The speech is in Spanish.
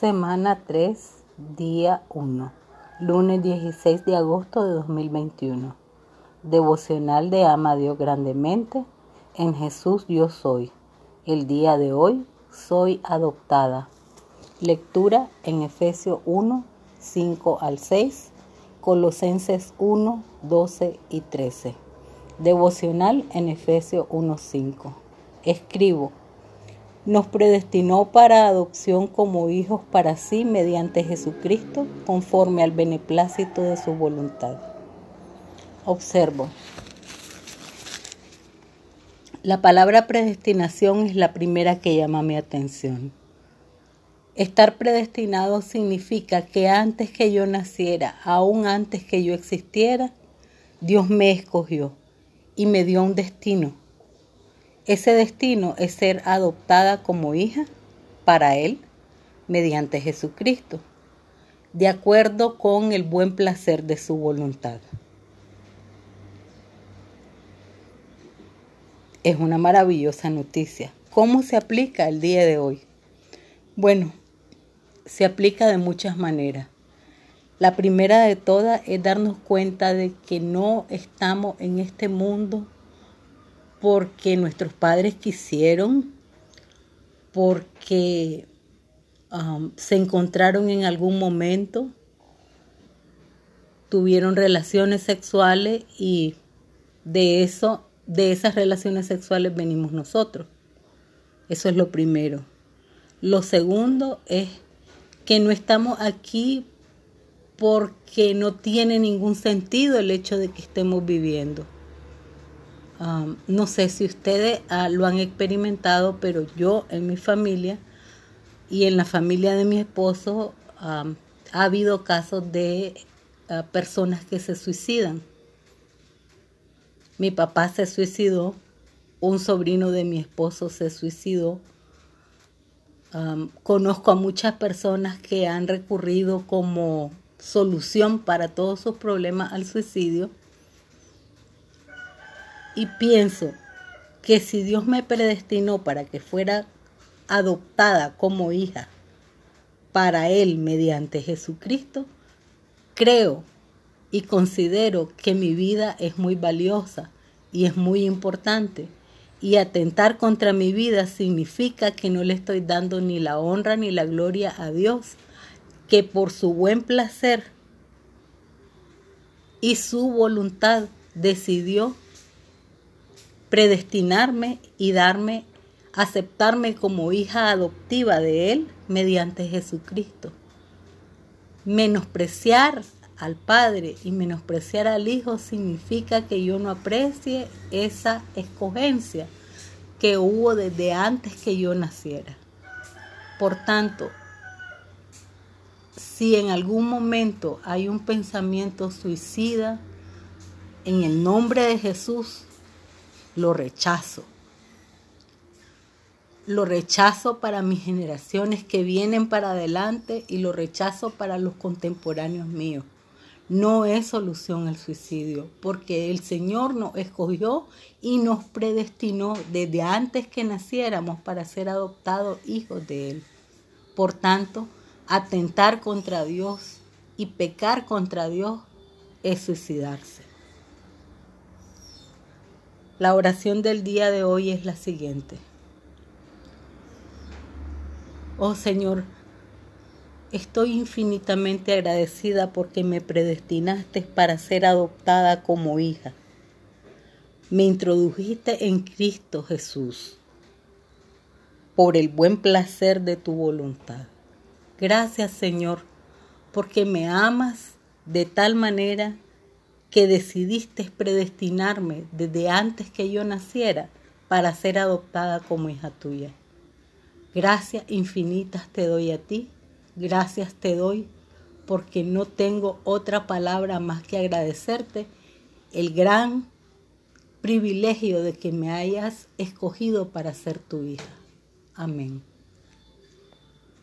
Semana 3, día 1, lunes 16 de agosto de 2021. Devocional de Ama a Dios grandemente. En Jesús yo soy. El día de hoy soy adoptada. Lectura en Efesios 1, 5 al 6, Colosenses 1, 12 y 13. Devocional en Efesios 1, 5. Escribo nos predestinó para adopción como hijos para sí mediante Jesucristo, conforme al beneplácito de su voluntad. Observo. La palabra predestinación es la primera que llama mi atención. Estar predestinado significa que antes que yo naciera, aún antes que yo existiera, Dios me escogió y me dio un destino ese destino es ser adoptada como hija para Él mediante Jesucristo, de acuerdo con el buen placer de su voluntad. Es una maravillosa noticia. ¿Cómo se aplica el día de hoy? Bueno, se aplica de muchas maneras. La primera de todas es darnos cuenta de que no estamos en este mundo porque nuestros padres quisieron, porque um, se encontraron en algún momento, tuvieron relaciones sexuales y de eso, de esas relaciones sexuales venimos nosotros. Eso es lo primero. Lo segundo es que no estamos aquí porque no tiene ningún sentido el hecho de que estemos viviendo no sé si ustedes ah, lo han experimentado, pero yo en mi familia y en la familia de mi esposo ha habido casos de ah, personas que se suicidan. Mi papá se suicidó, un sobrino de mi esposo se suicidó. conozco a muchas personas que han recurrido como solución para todos sus problemas al suicidio y pienso que si Dios me predestinó para que fuera adoptada como hija para Él mediante Jesucristo, creo y considero que mi vida es muy valiosa y es muy importante. Y atentar contra mi vida significa que no le estoy dando ni la honra ni la gloria a Dios, que por su buen placer y su voluntad decidió predestinarme y darme, aceptarme como hija adoptiva de Él mediante Jesucristo. Menospreciar al Padre y menospreciar al Hijo significa que yo no aprecie esa escogencia que hubo desde antes que yo naciera. Por tanto, si en algún momento hay un pensamiento suicida, en el nombre de Jesús lo rechazo. Lo rechazo para mis generaciones que vienen para adelante y lo rechazo para los contemporáneos míos. No es solución el suicidio, porque el Señor nos escogió y nos predestinó desde antes que naciéramos para ser adoptados hijos de Él. Por tanto, atentar contra Dios y pecar contra Dios es suicidarse. La oración del día de hoy es la siguiente. Oh Señor, estoy infinitamente agradecida porque me predestinaste para ser adoptada como hija. Me introdujiste en Cristo Jesús por el buen placer de tu voluntad. Gracias Señor, porque me amas de tal manera que decidiste predestinarme desde antes que yo naciera para ser adoptada como hija tuya. Gracias infinitas te doy a ti, gracias te doy porque no tengo otra palabra más que agradecerte el gran privilegio de que me hayas escogido para ser tu hija. Amén.